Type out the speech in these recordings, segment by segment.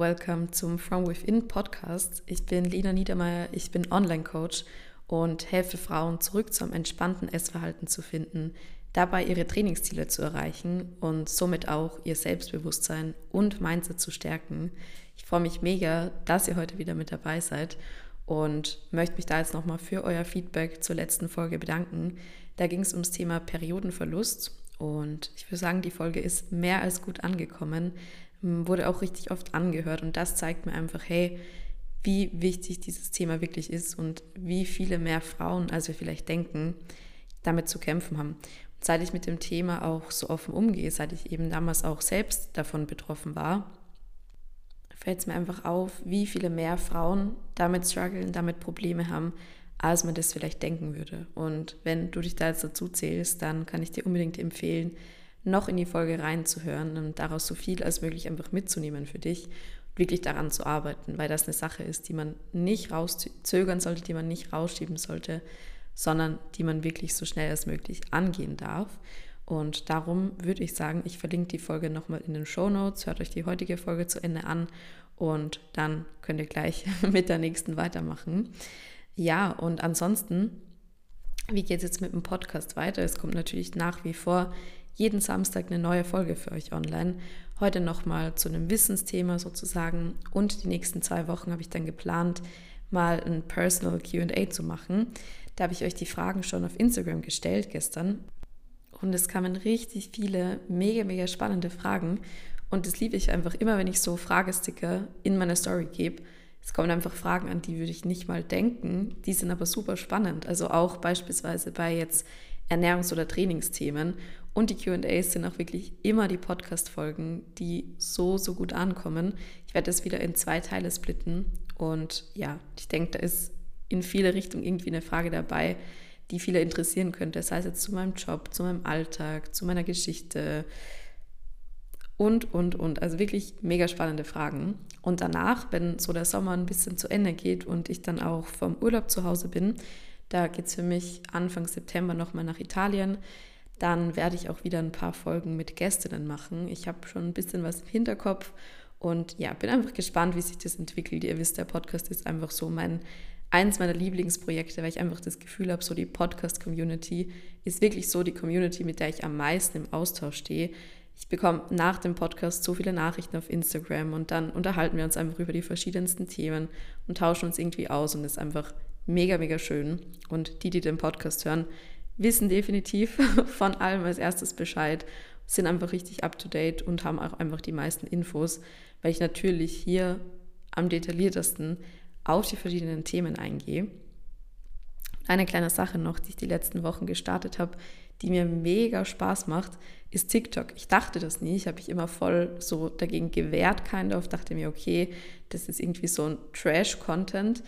welcome zum From Within Podcast. Ich bin Lena Niedermeyer, ich bin Online-Coach und helfe Frauen zurück zum entspannten Essverhalten zu finden, dabei ihre Trainingsziele zu erreichen und somit auch ihr Selbstbewusstsein und Mindset zu stärken. Ich freue mich mega, dass ihr heute wieder mit dabei seid und möchte mich da jetzt nochmal für euer Feedback zur letzten Folge bedanken. Da ging es ums Thema Periodenverlust und ich würde sagen, die Folge ist mehr als gut angekommen, wurde auch richtig oft angehört und das zeigt mir einfach, hey, wie wichtig dieses Thema wirklich ist und wie viele mehr Frauen, als wir vielleicht denken, damit zu kämpfen haben. Und seit ich mit dem Thema auch so offen umgehe, seit ich eben damals auch selbst davon betroffen war, fällt es mir einfach auf, wie viele mehr Frauen damit strugglen, damit Probleme haben, als man das vielleicht denken würde. Und wenn du dich da jetzt dazu zählst, dann kann ich dir unbedingt empfehlen, noch in die Folge reinzuhören und daraus so viel als möglich einfach mitzunehmen für dich wirklich daran zu arbeiten, weil das eine Sache ist, die man nicht rauszögern sollte, die man nicht rausschieben sollte, sondern die man wirklich so schnell als möglich angehen darf. Und darum würde ich sagen, ich verlinke die Folge nochmal in den Show Notes. Hört euch die heutige Folge zu Ende an und dann könnt ihr gleich mit der nächsten weitermachen. Ja, und ansonsten, wie geht es jetzt mit dem Podcast weiter? Es kommt natürlich nach wie vor jeden Samstag eine neue Folge für euch online. Heute nochmal zu einem Wissensthema sozusagen. Und die nächsten zwei Wochen habe ich dann geplant, mal ein Personal QA zu machen. Da habe ich euch die Fragen schon auf Instagram gestellt gestern. Und es kamen richtig viele mega, mega spannende Fragen. Und das liebe ich einfach immer, wenn ich so Fragesticker in meine Story gebe es kommen einfach Fragen an, die würde ich nicht mal denken. Die sind aber super spannend. Also auch beispielsweise bei jetzt Ernährungs- oder Trainingsthemen. Und die QAs sind auch wirklich immer die Podcast-Folgen, die so, so gut ankommen. Ich werde das wieder in zwei Teile splitten. Und ja, ich denke, da ist in viele Richtungen irgendwie eine Frage dabei, die viele interessieren könnte. Sei es jetzt zu meinem Job, zu meinem Alltag, zu meiner Geschichte, und, und, und. Also wirklich mega spannende Fragen. Und danach, wenn so der Sommer ein bisschen zu Ende geht und ich dann auch vom Urlaub zu Hause bin, da geht es für mich Anfang September nochmal nach Italien. Dann werde ich auch wieder ein paar Folgen mit Gästinnen machen. Ich habe schon ein bisschen was im Hinterkopf und ja, bin einfach gespannt, wie sich das entwickelt. Ihr wisst, der Podcast ist einfach so mein eins meiner Lieblingsprojekte, weil ich einfach das Gefühl habe, so die Podcast-Community ist wirklich so die Community, mit der ich am meisten im Austausch stehe ich bekomme nach dem Podcast so viele Nachrichten auf Instagram und dann unterhalten wir uns einfach über die verschiedensten Themen und tauschen uns irgendwie aus und es ist einfach mega, mega schön. Und die, die den Podcast hören, wissen definitiv von allem als erstes Bescheid, sind einfach richtig up-to-date und haben auch einfach die meisten Infos, weil ich natürlich hier am detailliertesten auf die verschiedenen Themen eingehe. Eine kleine Sache noch, die ich die letzten Wochen gestartet habe, die mir mega Spaß macht, ist TikTok. Ich dachte das nie. Ich habe mich immer voll so dagegen gewehrt, kind of. Dachte mir, okay, das ist irgendwie so ein Trash-Content.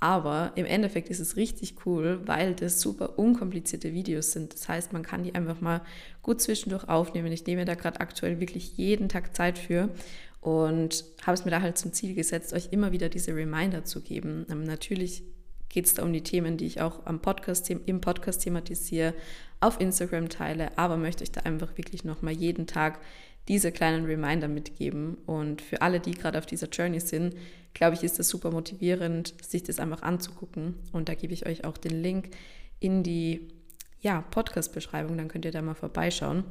Aber im Endeffekt ist es richtig cool, weil das super unkomplizierte Videos sind. Das heißt, man kann die einfach mal gut zwischendurch aufnehmen. Ich nehme da gerade aktuell wirklich jeden Tag Zeit für und habe es mir da halt zum Ziel gesetzt, euch immer wieder diese Reminder zu geben. Ähm, natürlich geht es da um die Themen, die ich auch am Podcast, im Podcast thematisiere, auf Instagram teile, aber möchte ich da einfach wirklich nochmal jeden Tag diese kleinen Reminder mitgeben. Und für alle, die gerade auf dieser Journey sind, glaube ich, ist das super motivierend, sich das einfach anzugucken. Und da gebe ich euch auch den Link in die ja, Podcast-Beschreibung, dann könnt ihr da mal vorbeischauen.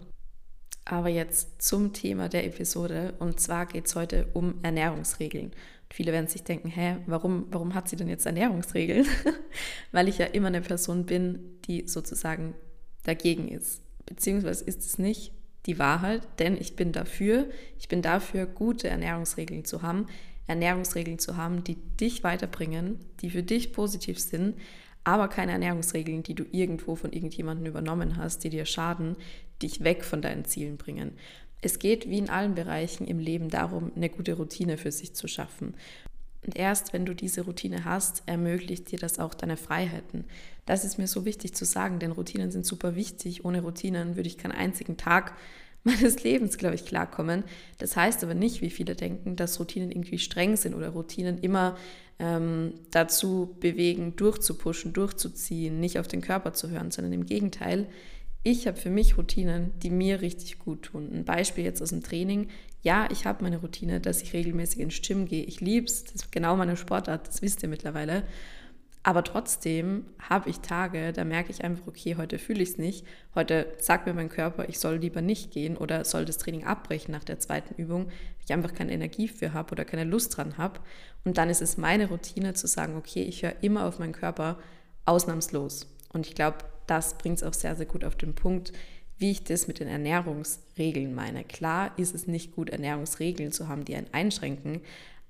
Aber jetzt zum Thema der Episode. Und zwar geht es heute um Ernährungsregeln. Und viele werden sich denken, hä, warum, warum hat sie denn jetzt Ernährungsregeln? Weil ich ja immer eine Person bin, die sozusagen dagegen ist. Beziehungsweise ist es nicht die Wahrheit, denn ich bin dafür, ich bin dafür, gute Ernährungsregeln zu haben, Ernährungsregeln zu haben, die dich weiterbringen, die für dich positiv sind, aber keine Ernährungsregeln, die du irgendwo von irgendjemandem übernommen hast, die dir schaden, dich weg von deinen Zielen bringen. Es geht wie in allen Bereichen im Leben darum, eine gute Routine für sich zu schaffen. Und erst wenn du diese Routine hast, ermöglicht dir das auch deine Freiheiten. Das ist mir so wichtig zu sagen, denn Routinen sind super wichtig. Ohne Routinen würde ich keinen einzigen Tag meines Lebens, glaube ich, klarkommen. Das heißt aber nicht, wie viele denken, dass Routinen irgendwie streng sind oder Routinen immer ähm, dazu bewegen, durchzupuschen, durchzuziehen, nicht auf den Körper zu hören, sondern im Gegenteil, ich habe für mich Routinen, die mir richtig gut tun. Ein Beispiel jetzt aus dem Training Ja, ich habe meine Routine, dass ich regelmäßig ins Gym gehe. Ich liebe es, das ist genau meine Sportart, das wisst ihr mittlerweile. Aber trotzdem habe ich Tage, da merke ich einfach, okay, heute fühle ich es nicht. Heute sagt mir mein Körper, ich soll lieber nicht gehen oder soll das Training abbrechen nach der zweiten Übung, weil ich einfach keine Energie für habe oder keine Lust dran habe. Und dann ist es meine Routine zu sagen, okay, ich höre immer auf meinen Körper, ausnahmslos. Und ich glaube, das bringt es auch sehr, sehr gut auf den Punkt, wie ich das mit den Ernährungsregeln meine. Klar ist es nicht gut, Ernährungsregeln zu haben, die einen einschränken,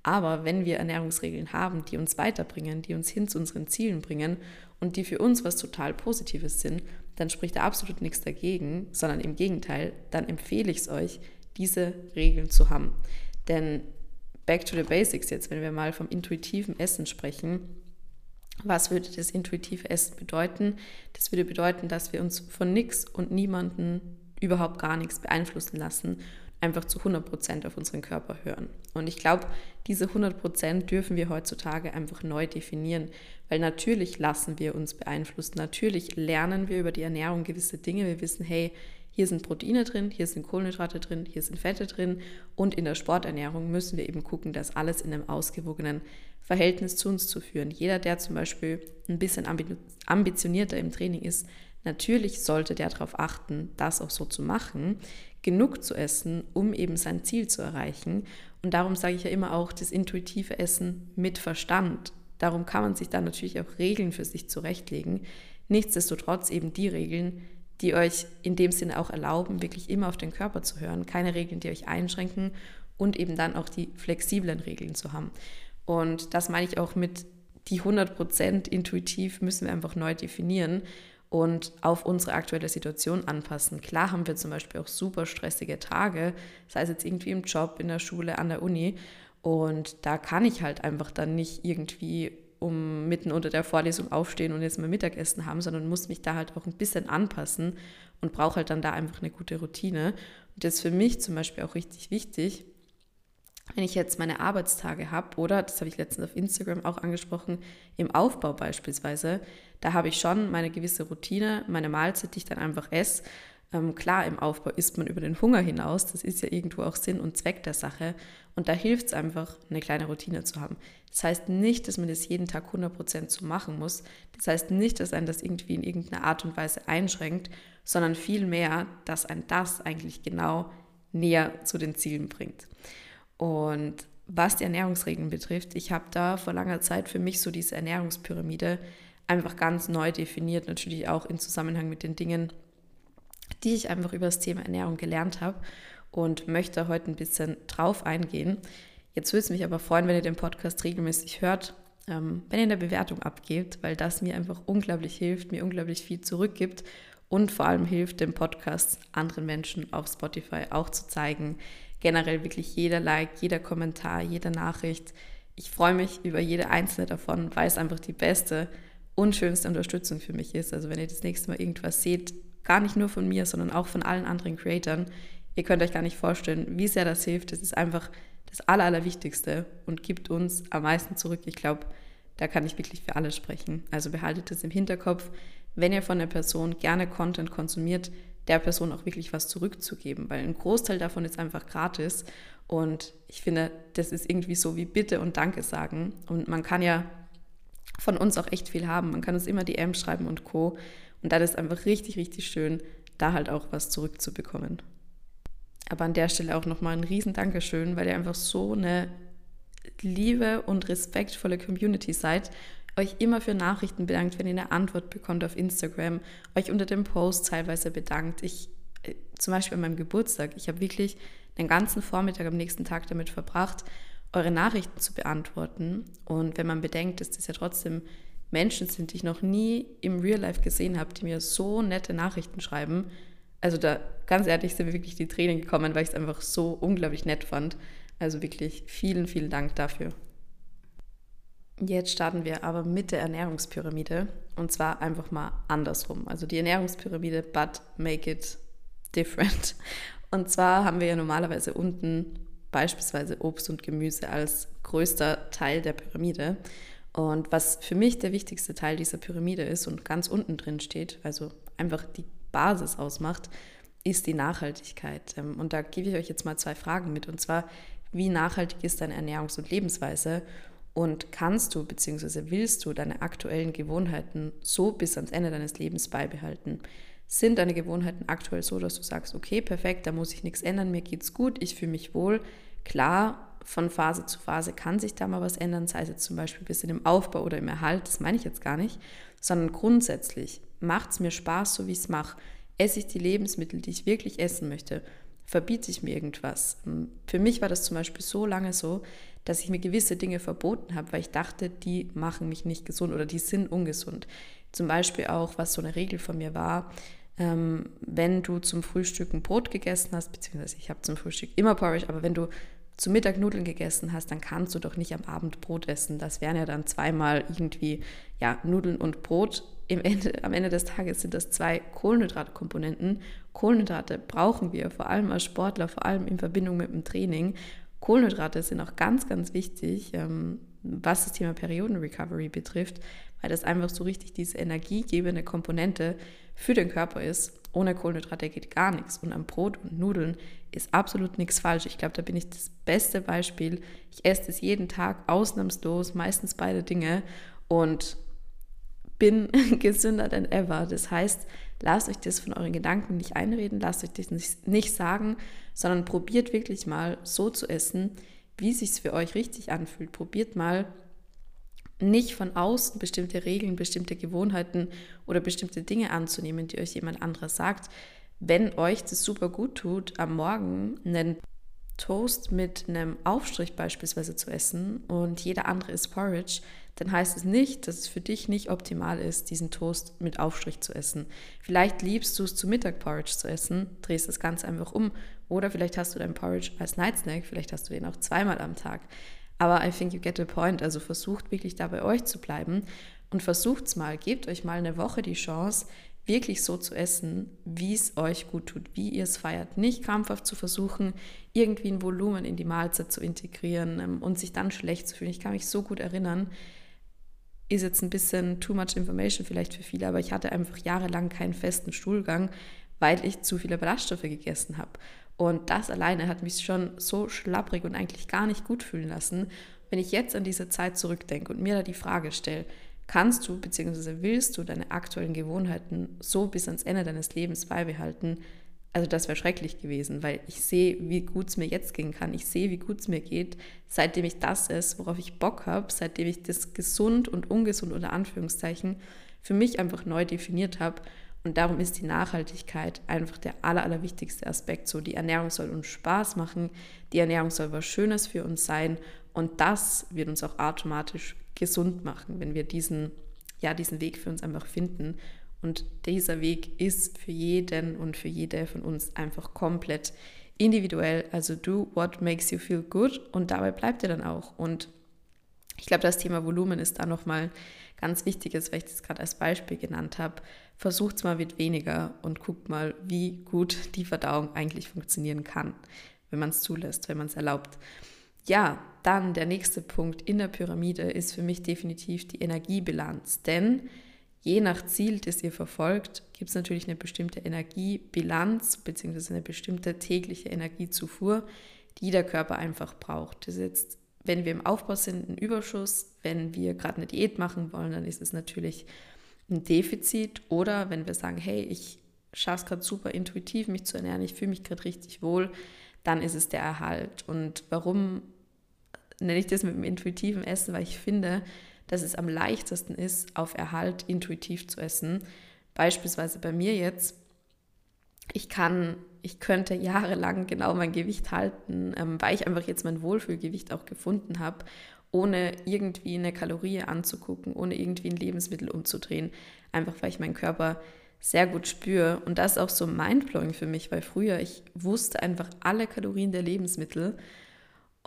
aber wenn wir Ernährungsregeln haben, die uns weiterbringen, die uns hin zu unseren Zielen bringen und die für uns was total Positives sind, dann spricht da absolut nichts dagegen, sondern im Gegenteil, dann empfehle ich es euch, diese Regeln zu haben. Denn back to the basics jetzt, wenn wir mal vom intuitiven Essen sprechen, was würde das intuitive Essen bedeuten? Das würde bedeuten, dass wir uns von nichts und niemanden überhaupt gar nichts beeinflussen lassen einfach zu 100% auf unseren Körper hören. Und ich glaube, diese 100% dürfen wir heutzutage einfach neu definieren, weil natürlich lassen wir uns beeinflussen, natürlich lernen wir über die Ernährung gewisse Dinge. Wir wissen, hey, hier sind Proteine drin, hier sind Kohlenhydrate drin, hier sind Fette drin und in der Sporternährung müssen wir eben gucken, das alles in einem ausgewogenen Verhältnis zu uns zu führen. Jeder, der zum Beispiel ein bisschen ambitionierter im Training ist, natürlich sollte der darauf achten, das auch so zu machen genug zu essen, um eben sein Ziel zu erreichen. Und darum sage ich ja immer auch das intuitive Essen mit Verstand. Darum kann man sich dann natürlich auch Regeln für sich zurechtlegen. Nichtsdestotrotz eben die Regeln, die euch in dem Sinne auch erlauben, wirklich immer auf den Körper zu hören. Keine Regeln, die euch einschränken und eben dann auch die flexiblen Regeln zu haben. Und das meine ich auch mit die 100% intuitiv müssen wir einfach neu definieren und auf unsere aktuelle Situation anpassen. Klar haben wir zum Beispiel auch super stressige Tage, sei es jetzt irgendwie im Job, in der Schule, an der Uni. Und da kann ich halt einfach dann nicht irgendwie um mitten unter der Vorlesung aufstehen und jetzt mal Mittagessen haben, sondern muss mich da halt auch ein bisschen anpassen und brauche halt dann da einfach eine gute Routine. Und das ist für mich zum Beispiel auch richtig wichtig, wenn ich jetzt meine Arbeitstage habe oder, das habe ich letztens auf Instagram auch angesprochen, im Aufbau beispielsweise, da habe ich schon meine gewisse Routine, meine Mahlzeit, die ich dann einfach esse. Ähm, klar, im Aufbau isst man über den Hunger hinaus, das ist ja irgendwo auch Sinn und Zweck der Sache. Und da hilft es einfach, eine kleine Routine zu haben. Das heißt nicht, dass man das jeden Tag 100% so machen muss. Das heißt nicht, dass einen das irgendwie in irgendeiner Art und Weise einschränkt, sondern vielmehr, dass ein das eigentlich genau näher zu den Zielen bringt. Und was die Ernährungsregeln betrifft, ich habe da vor langer Zeit für mich so diese Ernährungspyramide einfach ganz neu definiert, natürlich auch in Zusammenhang mit den Dingen, die ich einfach über das Thema Ernährung gelernt habe und möchte heute ein bisschen drauf eingehen. Jetzt würde es mich aber freuen, wenn ihr den Podcast regelmäßig hört, ähm, wenn ihr eine Bewertung abgebt, weil das mir einfach unglaublich hilft, mir unglaublich viel zurückgibt und vor allem hilft, den Podcast anderen Menschen auf Spotify auch zu zeigen. Generell wirklich jeder Like, jeder Kommentar, jede Nachricht. Ich freue mich über jede einzelne davon, weil es einfach die beste und schönste Unterstützung für mich ist. Also wenn ihr das nächste Mal irgendwas seht, gar nicht nur von mir, sondern auch von allen anderen Creatoren, ihr könnt euch gar nicht vorstellen, wie sehr das hilft. Das ist einfach das Aller, Allerwichtigste und gibt uns am meisten zurück. Ich glaube, da kann ich wirklich für alle sprechen. Also behaltet es im Hinterkopf wenn ihr von der Person gerne Content konsumiert, der Person auch wirklich was zurückzugeben, weil ein Großteil davon ist einfach gratis und ich finde, das ist irgendwie so wie Bitte und Danke sagen und man kann ja von uns auch echt viel haben. Man kann uns immer DM schreiben und Co. Und dann ist einfach richtig, richtig schön, da halt auch was zurückzubekommen. Aber an der Stelle auch nochmal ein riesen Dankeschön, weil ihr einfach so eine liebe und respektvolle Community seid euch immer für Nachrichten bedankt, wenn ihr eine Antwort bekommt auf Instagram, euch unter dem Post teilweise bedankt. Ich, äh, zum Beispiel an meinem Geburtstag, ich habe wirklich den ganzen Vormittag am nächsten Tag damit verbracht, eure Nachrichten zu beantworten. Und wenn man bedenkt, dass das ja trotzdem Menschen sind, die ich noch nie im Real Life gesehen habe, die mir so nette Nachrichten schreiben, also da ganz ehrlich sind mir wirklich die Tränen gekommen, weil ich es einfach so unglaublich nett fand. Also wirklich vielen, vielen Dank dafür. Jetzt starten wir aber mit der Ernährungspyramide und zwar einfach mal andersrum. Also die Ernährungspyramide, but make it different. Und zwar haben wir ja normalerweise unten beispielsweise Obst und Gemüse als größter Teil der Pyramide. Und was für mich der wichtigste Teil dieser Pyramide ist und ganz unten drin steht, also einfach die Basis ausmacht, ist die Nachhaltigkeit. Ähm, und da gebe ich euch jetzt mal zwei Fragen mit. Und zwar, wie nachhaltig ist deine Ernährungs- und Lebensweise? Und kannst du bzw. willst du deine aktuellen Gewohnheiten so bis ans Ende deines Lebens beibehalten? Sind deine Gewohnheiten aktuell so, dass du sagst, okay, perfekt, da muss ich nichts ändern, mir geht's gut, ich fühle mich wohl. Klar, von Phase zu Phase kann sich da mal was ändern, sei es jetzt zum Beispiel ein bisschen im Aufbau oder im Erhalt, das meine ich jetzt gar nicht, sondern grundsätzlich macht es mir Spaß, so wie ich es mache. Esse ich die Lebensmittel, die ich wirklich essen möchte? Verbiete ich mir irgendwas? Hm, für mich war das zum Beispiel so lange so, dass ich mir gewisse Dinge verboten habe, weil ich dachte, die machen mich nicht gesund oder die sind ungesund. Zum Beispiel auch, was so eine Regel von mir war, ähm, wenn du zum Frühstück ein Brot gegessen hast, beziehungsweise ich habe zum Frühstück immer Porridge, aber wenn du zu Mittag Nudeln gegessen hast, dann kannst du doch nicht am Abend Brot essen. Das wären ja dann zweimal irgendwie ja, Nudeln und Brot. Ende, am Ende des Tages sind das zwei Kohlenhydratkomponenten. Kohlenhydrate brauchen wir, vor allem als Sportler, vor allem in Verbindung mit dem Training. Kohlenhydrate sind auch ganz, ganz wichtig, ähm, was das Thema Periodenrecovery betrifft, weil das einfach so richtig diese energiegebende Komponente für den Körper ist. Ohne Kohlenhydrate geht gar nichts. Und am Brot und Nudeln ist absolut nichts falsch. Ich glaube, da bin ich das beste Beispiel. Ich esse es jeden Tag ausnahmslos, meistens beide Dinge und bin gesünder denn ever. Das heißt, lasst euch das von euren Gedanken nicht einreden, lasst euch das nicht, sagen, sondern probiert wirklich mal so zu essen, wie es sich für euch richtig anfühlt. Probiert mal nicht von außen bestimmte Regeln, bestimmte Gewohnheiten oder bestimmte Dinge anzunehmen, die euch jemand anderes sagt. Wenn euch das super gut tut, am Morgen einen Toast mit einem Aufstrich beispielsweise zu essen und jeder andere ist Porridge, dann heißt es nicht, dass es für dich nicht optimal ist, diesen Toast mit Aufstrich zu essen. Vielleicht liebst du es zu Mittag Porridge zu essen, drehst das Ganze einfach um oder vielleicht hast du deinen Porridge als Night Snack, vielleicht hast du den auch zweimal am Tag. Aber I think you get the point. Also versucht wirklich da bei euch zu bleiben und versucht's mal, gebt euch mal eine Woche die Chance, wirklich so zu essen, wie es euch gut tut, wie ihr es feiert. Nicht krampfhaft zu versuchen, irgendwie ein Volumen in die Mahlzeit zu integrieren ähm, und sich dann schlecht zu fühlen. Ich kann mich so gut erinnern, ist jetzt ein bisschen too much information vielleicht für viele, aber ich hatte einfach jahrelang keinen festen Stuhlgang, weil ich zu viele Ballaststoffe gegessen habe. Und das alleine hat mich schon so schlapprig und eigentlich gar nicht gut fühlen lassen. Wenn ich jetzt an diese Zeit zurückdenke und mir da die Frage stelle, kannst du bzw. willst du deine aktuellen Gewohnheiten so bis ans Ende deines Lebens beibehalten? Also das wäre schrecklich gewesen, weil ich sehe, wie gut es mir jetzt gehen kann. Ich sehe, wie gut es mir geht, seitdem ich das ist, worauf ich Bock habe, seitdem ich das gesund und ungesund unter Anführungszeichen für mich einfach neu definiert habe und darum ist die Nachhaltigkeit einfach der aller, allerwichtigste Aspekt. So, die Ernährung soll uns Spaß machen, die Ernährung soll was Schönes für uns sein und das wird uns auch automatisch gesund machen, wenn wir diesen, ja, diesen Weg für uns einfach finden. Und dieser Weg ist für jeden und für jede von uns einfach komplett individuell. Also do what makes you feel good und dabei bleibt ihr dann auch. Und ich glaube, das Thema Volumen ist da nochmal ganz wichtig ist, weil ich das gerade als Beispiel genannt habe, versucht es mal mit weniger und guckt mal, wie gut die Verdauung eigentlich funktionieren kann, wenn man es zulässt, wenn man es erlaubt. Ja, dann der nächste Punkt in der Pyramide ist für mich definitiv die Energiebilanz, denn je nach Ziel, das ihr verfolgt, gibt es natürlich eine bestimmte Energiebilanz bzw. eine bestimmte tägliche Energiezufuhr, die der Körper einfach braucht. Das ist jetzt wenn wir im Aufbau sind, ein Überschuss. Wenn wir gerade eine Diät machen wollen, dann ist es natürlich ein Defizit. Oder wenn wir sagen, hey, ich schaffe es gerade super intuitiv, mich zu ernähren, ich fühle mich gerade richtig wohl, dann ist es der Erhalt. Und warum nenne ich das mit dem intuitiven Essen? Weil ich finde, dass es am leichtesten ist, auf Erhalt intuitiv zu essen. Beispielsweise bei mir jetzt, ich kann ich könnte jahrelang genau mein Gewicht halten, ähm, weil ich einfach jetzt mein Wohlfühlgewicht auch gefunden habe, ohne irgendwie eine Kalorie anzugucken, ohne irgendwie ein Lebensmittel umzudrehen, einfach weil ich meinen Körper sehr gut spüre. Und das ist auch so mindblowing für mich, weil früher ich wusste einfach alle Kalorien der Lebensmittel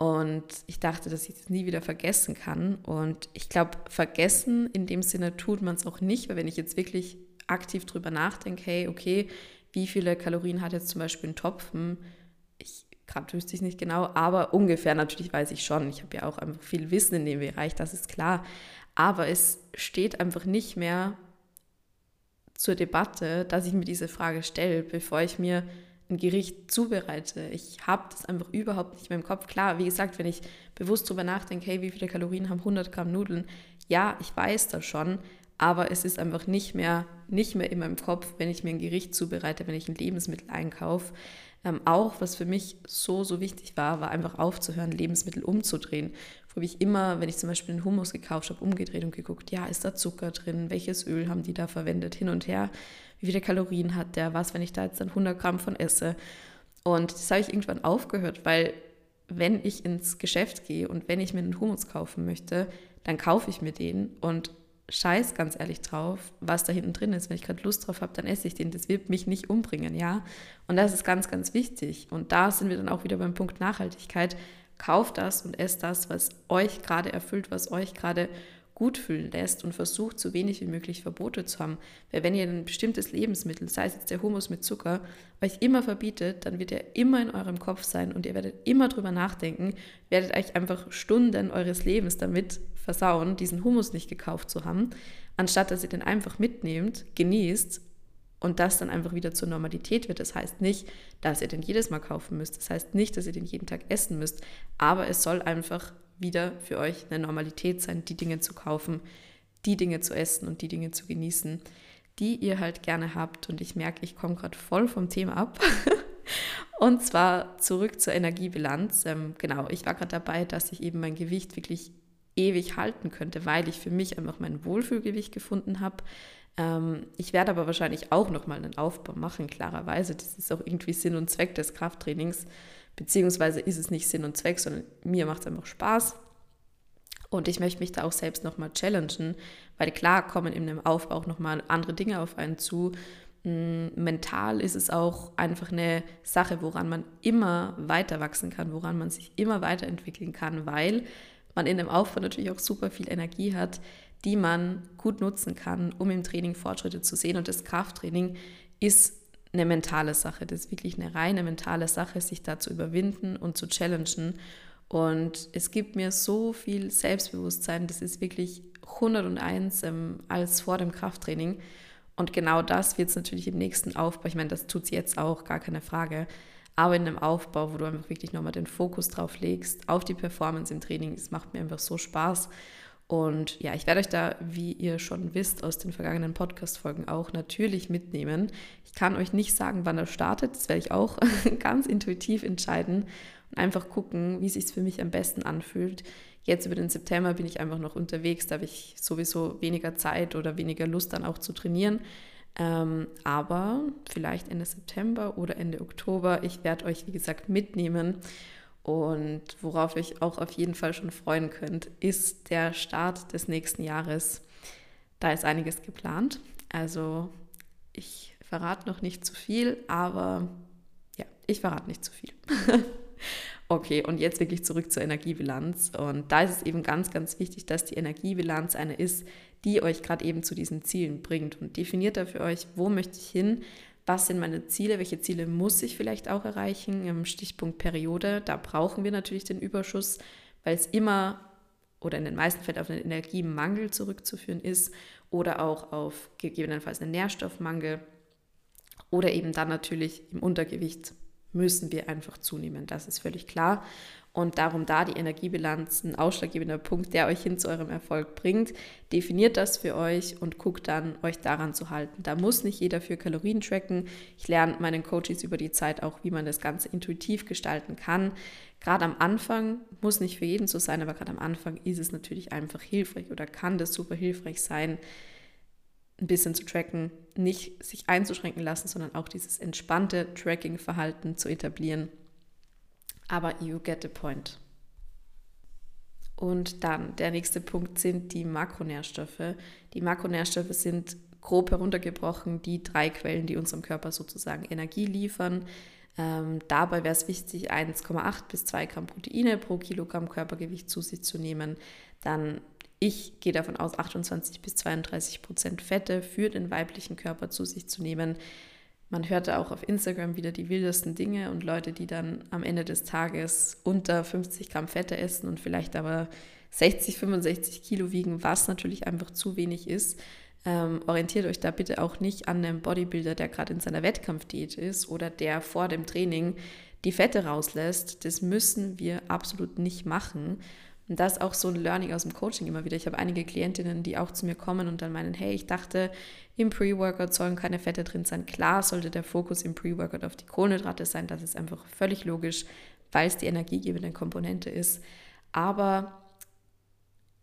und ich dachte, dass ich das nie wieder vergessen kann. Und ich glaube, vergessen in dem Sinne tut man es auch nicht, weil wenn ich jetzt wirklich aktiv drüber nachdenke, hey, okay, wie viele Kalorien hat jetzt zum Beispiel ein Topfen. Ich gerade wüsste ich nicht genau, aber ungefähr natürlich weiß ich schon. Ich habe ja auch einfach viel Wissen in dem Bereich, das ist klar. Aber es steht einfach nicht mehr zur Debatte, dass ich mir diese Frage stelle, bevor ich mir ein Gericht zubereite. Ich habe das einfach überhaupt nicht mehr im Kopf. Klar, wie gesagt, wenn ich bewusst darüber nachdenke, hey, wie viele Kalorien haben 100 Gramm Nudeln? Ja, ich weiß das schon, aber es ist einfach nicht mehr, nicht mehr in meinem Kopf, wenn ich mir ein Gericht zubereite, wenn ich ein Lebensmittel einkaufe. Ähm, auch was für mich so, so wichtig war, war einfach aufzuhören, Lebensmittel umzudrehen. Wo ich immer, wenn ich zum Beispiel einen Hummus gekauft habe, umgedreht und geguckt, ja, ist da Zucker drin? Welches Öl haben die da verwendet? Hin und her. Wie viele Kalorien hat der? Was, wenn ich da jetzt dann 100 Gramm von esse? Und das habe ich irgendwann aufgehört, weil wenn ich ins Geschäft gehe und wenn ich mir einen Hummus kaufen möchte, dann kaufe ich mir den und scheiß ganz ehrlich drauf, was da hinten drin ist. Wenn ich gerade Lust drauf habe, dann esse ich den. Das wird mich nicht umbringen, ja. Und das ist ganz, ganz wichtig. Und da sind wir dann auch wieder beim Punkt Nachhaltigkeit. Kauft das und esst das, was euch gerade erfüllt, was euch gerade gut fühlen lässt und versucht, so wenig wie möglich Verbote zu haben. Weil wenn ihr ein bestimmtes Lebensmittel, sei es jetzt der Hummus mit Zucker, euch immer verbietet, dann wird er immer in eurem Kopf sein und ihr werdet immer drüber nachdenken, werdet euch einfach Stunden eures Lebens damit versauen, diesen Hummus nicht gekauft zu haben, anstatt dass ihr den einfach mitnehmt, genießt und das dann einfach wieder zur Normalität wird. Das heißt nicht, dass ihr den jedes Mal kaufen müsst. Das heißt nicht, dass ihr den jeden Tag essen müsst. Aber es soll einfach wieder für euch eine Normalität sein, die Dinge zu kaufen, die Dinge zu essen und die Dinge zu genießen, die ihr halt gerne habt. Und ich merke, ich komme gerade voll vom Thema ab. und zwar zurück zur Energiebilanz. Ähm, genau, ich war gerade dabei, dass ich eben mein Gewicht wirklich ewig halten könnte, weil ich für mich einfach mein Wohlfühlgewicht gefunden habe. Ähm, ich werde aber wahrscheinlich auch nochmal einen Aufbau machen, klarerweise. Das ist auch irgendwie Sinn und Zweck des Krafttrainings beziehungsweise ist es nicht Sinn und Zweck, sondern mir macht es einfach Spaß. Und ich möchte mich da auch selbst nochmal challengen, weil klar kommen in dem Aufbau auch nochmal andere Dinge auf einen zu. Mm, mental ist es auch einfach eine Sache, woran man immer weiter wachsen kann, woran man sich immer weiterentwickeln kann, weil man in dem Aufbau natürlich auch super viel Energie hat, die man gut nutzen kann, um im Training Fortschritte zu sehen. Und das Krafttraining ist eine mentale Sache. Das ist wirklich eine reine mentale Sache, sich da zu überwinden und zu challengen. Und es gibt mir so viel Selbstbewusstsein, das ist wirklich 101 ähm, als vor dem Krafttraining. Und genau das wird es natürlich im nächsten Aufbau, ich meine, das tut es jetzt auch, gar keine Frage, aber in einem Aufbau, wo du einfach wirklich nochmal den Fokus drauf legst, auf die Performance im Training, es macht mir einfach so Spaß. Und ja, ich werde euch da, wie ihr schon wisst, aus den vergangenen Podcast-Folgen auch natürlich mitnehmen. Ich kann euch nicht sagen, wann er startet. Das werde ich auch ganz intuitiv entscheiden und einfach gucken, wie es sich für mich am besten anfühlt. Jetzt über den September bin ich einfach noch unterwegs, da habe ich sowieso weniger Zeit oder weniger Lust dann auch zu trainieren. Ähm, aber vielleicht Ende September oder Ende Oktober, ich werde euch, wie gesagt, mitnehmen und worauf ich auch auf jeden Fall schon freuen könnt, ist der Start des nächsten Jahres. Da ist einiges geplant. Also ich verrate noch nicht zu viel, aber ja, ich verrate nicht zu viel. okay, und jetzt wirklich zurück zur Energiebilanz. Und da ist es eben ganz, ganz wichtig, dass die Energiebilanz eine ist, die euch gerade eben zu diesen Zielen bringt. Und definiert da für euch, wo möchte ich hin, was sind meine Ziele, welche Ziele muss ich vielleicht auch erreichen. Im Stichpunkt Periode, da brauchen wir natürlich den Überschuss, weil es immer oder in den meisten Fällen auf einen Energiemangel zurückzuführen ist oder auch auf gegebenenfalls einen Nährstoffmangel oder eben dann natürlich im Untergewicht müssen wir einfach zunehmen. Das ist völlig klar. Und darum da die Energiebilanz ein ausschlaggebender Punkt, der euch hin zu eurem Erfolg bringt. Definiert das für euch und guckt dann, euch daran zu halten. Da muss nicht jeder für Kalorien tracken. Ich lerne meinen Coaches über die Zeit auch, wie man das Ganze intuitiv gestalten kann. Gerade am Anfang muss nicht für jeden so sein, aber gerade am Anfang ist es natürlich einfach hilfreich oder kann das super hilfreich sein, ein bisschen zu tracken, nicht sich einzuschränken lassen, sondern auch dieses entspannte Tracking-Verhalten zu etablieren aber you get the point. Und dann der nächste Punkt sind die Makronährstoffe. Die Makronährstoffe sind grob heruntergebrochen die drei Quellen, die unserem Körper sozusagen Energie liefern. Ähm, dabei wäre es wichtig, 1,8 bis 2 Gramm Proteine pro Kilogramm Körpergewicht zu sich zu nehmen. Dann, ich gehe davon aus, 28 bis 32 Prozent Fette für den weiblichen Körper zu sich zu nehmen. Man hörte auch auf Instagram wieder die wildesten Dinge und Leute, die dann am Ende des Tages unter 50 Gramm Fette essen und vielleicht aber 60, 65 Kilo wiegen, was natürlich einfach zu wenig ist. Ähm, orientiert euch da bitte auch nicht an einem Bodybuilder, der gerade in seiner Wettkampfdiät ist oder der vor dem Training die Fette rauslässt. Das müssen wir absolut nicht machen. Und das ist auch so ein Learning aus dem Coaching immer wieder. Ich habe einige Klientinnen, die auch zu mir kommen und dann meinen, hey, ich dachte, im Pre-Workout sollen keine Fette drin sein. Klar sollte der Fokus im Pre-Workout auf die Kohlenhydrate sein. Das ist einfach völlig logisch, weil es die energiegebende Komponente ist. Aber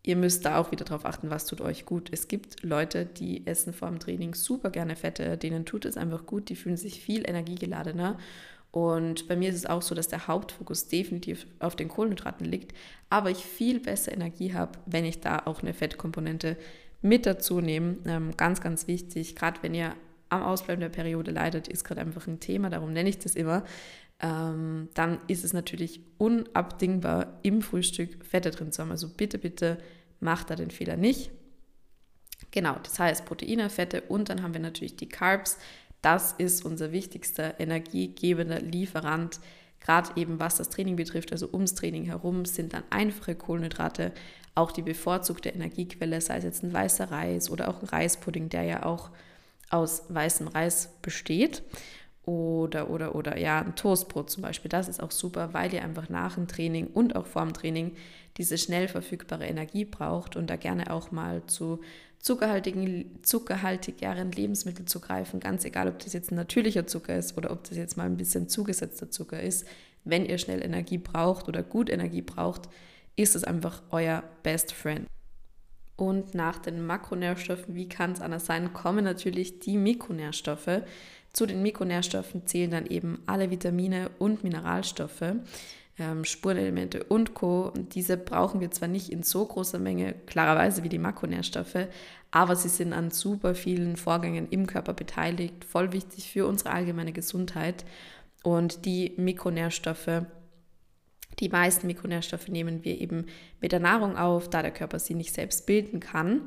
ihr müsst da auch wieder darauf achten, was tut euch gut. Es gibt Leute, die essen vor dem Training super gerne Fette, denen tut es einfach gut, die fühlen sich viel energiegeladener. Und bei mir ist es auch so, dass der Hauptfokus definitiv auf den Kohlenhydraten liegt, aber ich viel besser Energie habe, wenn ich da auch eine Fettkomponente mit dazu nehme. Ähm, ganz, ganz wichtig, gerade wenn ihr am Ausbleiben der Periode leidet, ist gerade einfach ein Thema, darum nenne ich das immer. Ähm, dann ist es natürlich unabdingbar, im Frühstück Fette drin zu haben. Also bitte, bitte macht da den Fehler nicht. Genau, das heißt Proteine, Fette und dann haben wir natürlich die Carbs. Das ist unser wichtigster energiegebender Lieferant, gerade eben was das Training betrifft. Also ums Training herum sind dann einfache Kohlenhydrate auch die bevorzugte Energiequelle, sei es jetzt ein weißer Reis oder auch ein Reispudding, der ja auch aus weißem Reis besteht. Oder, oder, oder, ja, ein Toastbrot zum Beispiel. Das ist auch super, weil ihr einfach nach dem Training und auch vor dem Training diese schnell verfügbare Energie braucht und da gerne auch mal zu zuckerhaltigen, zuckerhaltigeren Lebensmitteln zu greifen, ganz egal, ob das jetzt ein natürlicher Zucker ist oder ob das jetzt mal ein bisschen zugesetzter Zucker ist. Wenn ihr schnell Energie braucht oder gut Energie braucht, ist es einfach euer Best Friend. Und nach den Makronährstoffen, wie kann es anders sein, kommen natürlich die Mikronährstoffe. Zu den Mikronährstoffen zählen dann eben alle Vitamine und Mineralstoffe ähm, Spurenelemente und Co. Und diese brauchen wir zwar nicht in so großer Menge, klarerweise wie die Makronährstoffe, aber sie sind an super vielen Vorgängen im Körper beteiligt, voll wichtig für unsere allgemeine Gesundheit. Und die Mikronährstoffe, die meisten Mikronährstoffe nehmen wir eben mit der Nahrung auf, da der Körper sie nicht selbst bilden kann.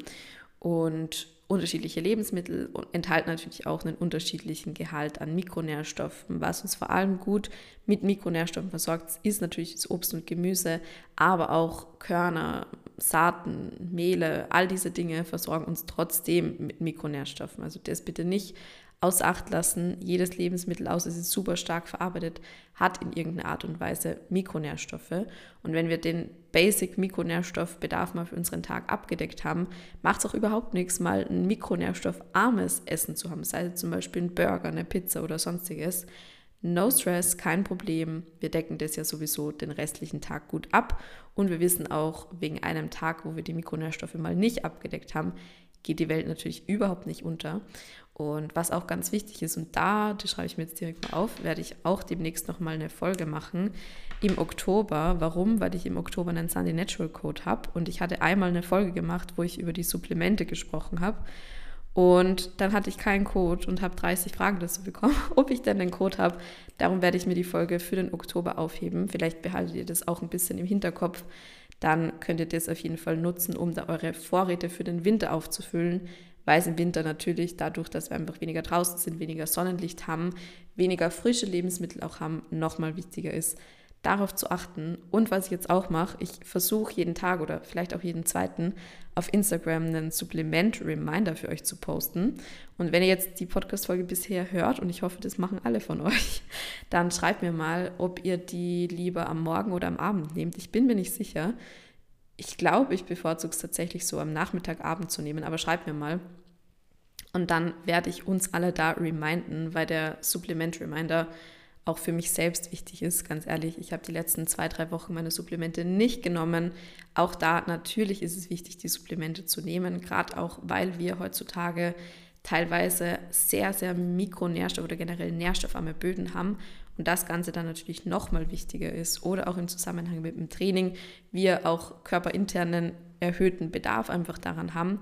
Und unterschiedliche Lebensmittel enthalten natürlich auch einen unterschiedlichen Gehalt an Mikronährstoffen. Was uns vor allem gut mit Mikronährstoffen versorgt, ist natürlich das Obst und Gemüse, aber auch Körner, Saaten, Mehle, all diese Dinge versorgen uns trotzdem mit Mikronährstoffen. Also das bitte nicht außer Acht lassen. Jedes Lebensmittel, außer es ist super stark verarbeitet, hat in irgendeiner Art und Weise Mikronährstoffe. Und wenn wir den Basic Mikronährstoffbedarf mal für unseren Tag abgedeckt haben, macht es auch überhaupt nichts, mal ein mikronährstoffarmes Essen zu haben. Sei es zum Beispiel ein Burger, eine Pizza oder sonstiges. No Stress, kein Problem. Wir decken das ja sowieso den restlichen Tag gut ab. Und wir wissen auch, wegen einem Tag, wo wir die Mikronährstoffe mal nicht abgedeckt haben, geht die Welt natürlich überhaupt nicht unter. Und was auch ganz wichtig ist, und da, das schreibe ich mir jetzt direkt mal auf, werde ich auch demnächst nochmal eine Folge machen im Oktober. Warum? Weil ich im Oktober einen Sunday Natural Code habe. Und ich hatte einmal eine Folge gemacht, wo ich über die Supplemente gesprochen habe. Und dann hatte ich keinen Code und habe 30 Fragen dazu bekommen, ob ich denn den Code habe. Darum werde ich mir die Folge für den Oktober aufheben. Vielleicht behaltet ihr das auch ein bisschen im Hinterkopf. Dann könnt ihr das auf jeden Fall nutzen, um da eure Vorräte für den Winter aufzufüllen weil es im Winter natürlich dadurch, dass wir einfach weniger draußen sind, weniger Sonnenlicht haben, weniger frische Lebensmittel auch haben, nochmal wichtiger ist, darauf zu achten. Und was ich jetzt auch mache, ich versuche jeden Tag oder vielleicht auch jeden zweiten auf Instagram einen Supplement-Reminder für euch zu posten. Und wenn ihr jetzt die Podcast-Folge bisher hört, und ich hoffe, das machen alle von euch, dann schreibt mir mal, ob ihr die lieber am Morgen oder am Abend nehmt. Ich bin mir nicht sicher. Ich glaube, ich bevorzuge es tatsächlich so am Nachmittag, Abend zu nehmen, aber schreibt mir mal. Und dann werde ich uns alle da reminden, weil der Supplement Reminder auch für mich selbst wichtig ist. Ganz ehrlich, ich habe die letzten zwei, drei Wochen meine Supplemente nicht genommen. Auch da natürlich ist es wichtig, die Supplemente zu nehmen, gerade auch, weil wir heutzutage teilweise sehr, sehr Mikronährstoff oder generell nährstoffarme Böden haben und das Ganze dann natürlich nochmal wichtiger ist oder auch im Zusammenhang mit dem Training wir auch körperinternen erhöhten Bedarf einfach daran haben.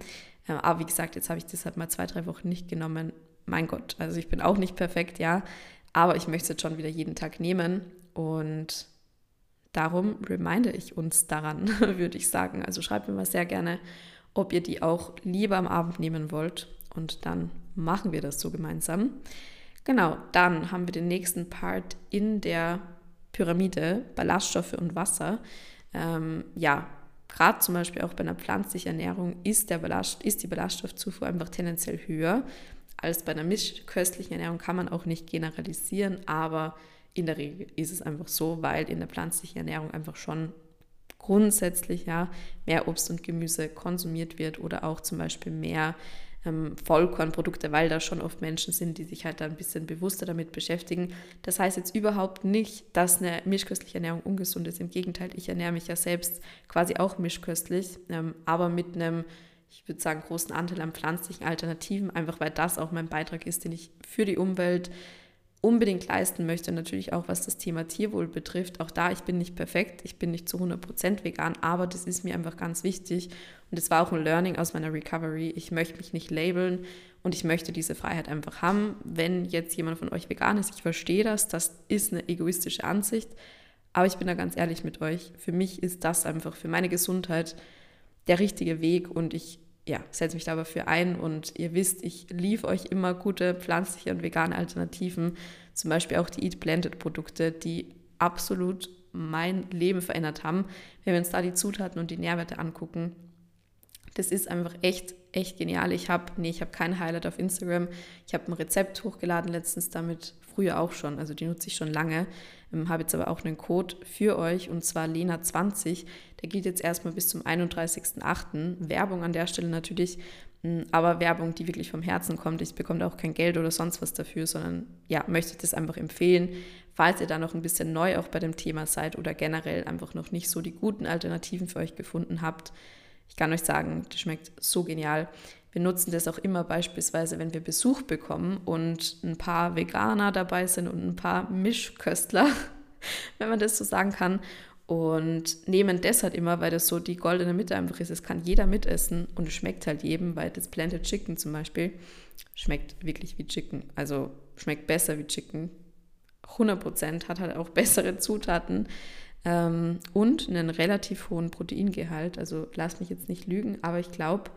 Äh, aber wie gesagt, jetzt habe ich das halt mal zwei, drei Wochen nicht genommen. Mein Gott, also ich bin auch nicht perfekt, ja, aber ich möchte es jetzt schon wieder jeden Tag nehmen und darum reminde ich uns daran, würde ich sagen. Also schreibt mir mal sehr gerne, ob ihr die auch lieber am Abend nehmen wollt und dann machen wir das so gemeinsam. Genau, dann haben wir den nächsten Part in der Pyramide, Ballaststoffe und Wasser. Ähm, ja, gerade zum Beispiel auch bei einer pflanzlichen Ernährung ist, der Ballast, ist die Ballaststoffzufuhr einfach tendenziell höher als bei einer mischköstlichen Ernährung. Kann man auch nicht generalisieren, aber in der Regel ist es einfach so, weil in der pflanzlichen Ernährung einfach schon grundsätzlich ja mehr Obst und Gemüse konsumiert wird oder auch zum Beispiel mehr ähm, Vollkornprodukte, weil da schon oft Menschen sind, die sich halt da ein bisschen bewusster damit beschäftigen. Das heißt jetzt überhaupt nicht, dass eine mischköstliche Ernährung ungesund ist. Im Gegenteil, ich ernähre mich ja selbst quasi auch mischköstlich, ähm, aber mit einem, ich würde sagen, großen Anteil an pflanzlichen Alternativen, einfach weil das auch mein Beitrag ist, den ich für die Umwelt unbedingt leisten möchte, natürlich auch was das Thema Tierwohl betrifft. Auch da, ich bin nicht perfekt, ich bin nicht zu 100% vegan, aber das ist mir einfach ganz wichtig und das war auch ein Learning aus meiner Recovery. Ich möchte mich nicht labeln und ich möchte diese Freiheit einfach haben. Wenn jetzt jemand von euch vegan ist, ich verstehe das, das ist eine egoistische Ansicht, aber ich bin da ganz ehrlich mit euch. Für mich ist das einfach für meine Gesundheit der richtige Weg und ich ja, setze mich dafür ein und ihr wisst, ich lief euch immer gute pflanzliche und vegane Alternativen, zum Beispiel auch die Eat Blended Produkte, die absolut mein Leben verändert haben. Wenn wir uns da die Zutaten und die Nährwerte angucken, das ist einfach echt, echt genial. Ich habe, nee, ich habe kein Highlight auf Instagram. Ich habe ein Rezept hochgeladen letztens damit, früher auch schon, also die nutze ich schon lange. Ähm, habe jetzt aber auch einen Code für euch und zwar Lena20. Der geht jetzt erstmal bis zum 31.08. Werbung an der Stelle natürlich, hm, aber Werbung, die wirklich vom Herzen kommt. Ich bekomme auch kein Geld oder sonst was dafür, sondern ja, möchte ich das einfach empfehlen. Falls ihr da noch ein bisschen neu auch bei dem Thema seid oder generell einfach noch nicht so die guten Alternativen für euch gefunden habt, ich kann euch sagen, das schmeckt so genial. Wir nutzen das auch immer beispielsweise, wenn wir Besuch bekommen und ein paar Veganer dabei sind und ein paar Mischköstler, wenn man das so sagen kann. Und nehmen das halt immer, weil das so die goldene Mitte einfach ist. Es kann jeder mitessen und es schmeckt halt jedem, weil das Planted Chicken zum Beispiel schmeckt wirklich wie Chicken. Also schmeckt besser wie Chicken. 100% hat halt auch bessere Zutaten ähm, und einen relativ hohen Proteingehalt. Also lasst mich jetzt nicht lügen, aber ich glaube,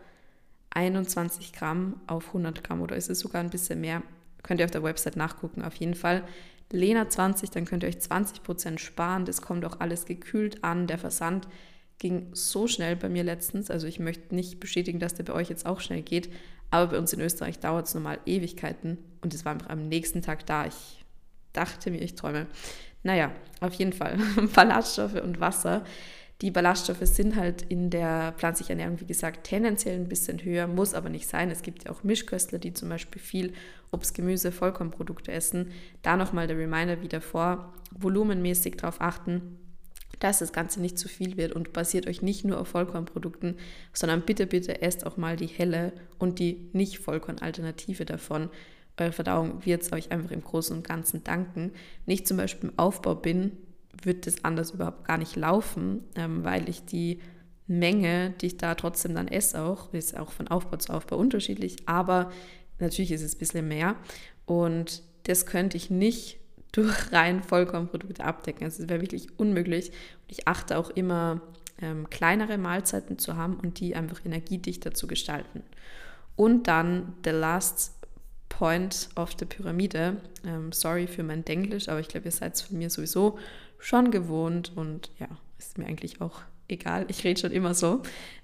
21 Gramm auf 100 Gramm oder ist es sogar ein bisschen mehr. Könnt ihr auf der Website nachgucken. Auf jeden Fall Lena 20, dann könnt ihr euch 20 Prozent sparen. Das kommt auch alles gekühlt an. Der Versand ging so schnell bei mir letztens. Also ich möchte nicht bestätigen, dass der bei euch jetzt auch schnell geht. Aber bei uns in Österreich dauert es normal Ewigkeiten. Und es war einfach am nächsten Tag da. Ich dachte mir, ich träume. Naja, auf jeden Fall. Ballaststoffe und Wasser die Ballaststoffe sind halt in der pflanzlichen Ernährung, wie gesagt, tendenziell ein bisschen höher, muss aber nicht sein. Es gibt ja auch Mischköstler, die zum Beispiel viel Obst, Gemüse, Vollkornprodukte essen. Da nochmal der Reminder wieder vor, volumenmäßig darauf achten, dass das Ganze nicht zu viel wird und basiert euch nicht nur auf Vollkornprodukten, sondern bitte, bitte esst auch mal die helle und die nicht Vollkornalternative davon. Eure Verdauung wird es euch einfach im Großen und Ganzen danken. Nicht zum Beispiel im Aufbau bin, wird das anders überhaupt gar nicht laufen, ähm, weil ich die Menge, die ich da trotzdem dann esse, auch, ist auch von Aufbau zu Aufbau unterschiedlich, aber natürlich ist es ein bisschen mehr und das könnte ich nicht durch rein Vollkornprodukte abdecken. Also es wäre wirklich unmöglich. Und ich achte auch immer, ähm, kleinere Mahlzeiten zu haben und die einfach energiedichter zu gestalten. Und dann the last point of the Pyramide. Ähm, sorry für mein Denglisch, aber ich glaube, ihr seid es von mir sowieso schon gewohnt und ja, ist mir eigentlich auch egal. Ich rede schon immer so.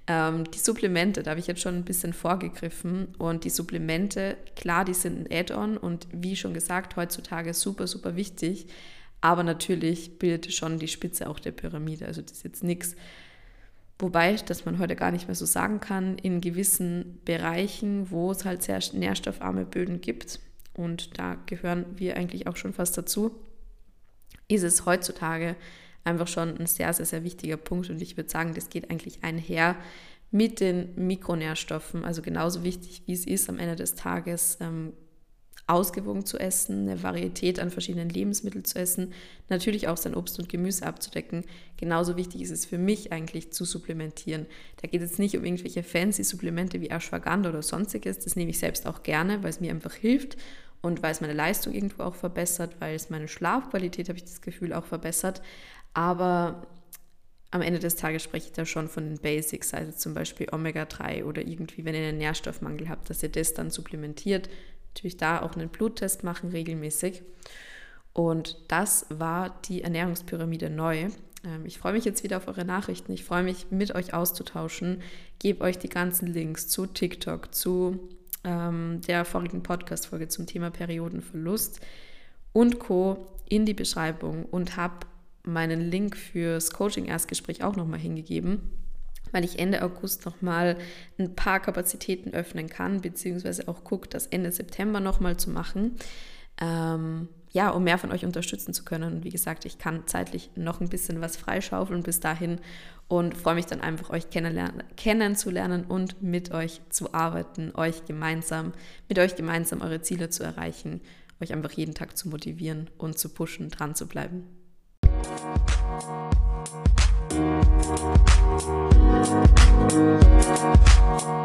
Ähm, die Supplemente, da habe ich jetzt schon ein bisschen vorgegriffen und die Supplemente, klar, die sind ein Add-on und wie schon gesagt, heutzutage super, super wichtig. Aber natürlich bildet schon die Spitze auch der Pyramide. Also das ist jetzt nichts, wobei, dass man heute gar nicht mehr so sagen kann, in gewissen Bereichen, wo es halt sehr nährstoffarme Böden gibt, und da gehören wir eigentlich auch schon fast dazu, ist es heutzutage einfach schon ein sehr, sehr, sehr wichtiger Punkt. Und ich würde sagen, das geht eigentlich einher mit den Mikronährstoffen. Also genauso wichtig, wie es ist, am Ende des Tages ähm, ausgewogen zu essen, eine Varietät an verschiedenen Lebensmitteln zu essen, natürlich auch sein Obst und Gemüse abzudecken. Genauso wichtig ist es für mich eigentlich zu supplementieren. Da geht es nicht um irgendwelche fancy Supplemente wie Ashwagandha oder sonstiges. Das nehme ich selbst auch gerne, weil es mir einfach hilft und weil es meine Leistung irgendwo auch verbessert, weil es meine Schlafqualität, habe ich das Gefühl, auch verbessert. Aber am Ende des Tages spreche ich da schon von den Basics, also zum Beispiel Omega-3 oder irgendwie, wenn ihr einen Nährstoffmangel habt, dass ihr das dann supplementiert. Natürlich da auch einen Bluttest machen regelmäßig. Und das war die Ernährungspyramide neu. Ähm, ich freue mich jetzt wieder auf eure Nachrichten. Ich freue mich, mit euch auszutauschen. Gebe euch die ganzen Links zu TikTok, zu ähm, der vorigen Podcast-Folge zum Thema Periodenverlust und Co. in die Beschreibung und habe meinen Link fürs Coaching-Erstgespräch auch nochmal hingegeben, weil ich Ende August nochmal ein paar Kapazitäten öffnen kann, beziehungsweise auch gucke, das Ende September nochmal zu machen. Ähm, ja, um mehr von euch unterstützen zu können. Und wie gesagt, ich kann zeitlich noch ein bisschen was freischaufeln bis dahin und freue mich dann einfach, euch kennenzulernen und mit euch zu arbeiten, euch gemeinsam, mit euch gemeinsam eure Ziele zu erreichen, euch einfach jeden Tag zu motivieren und zu pushen, dran zu bleiben. Thank you.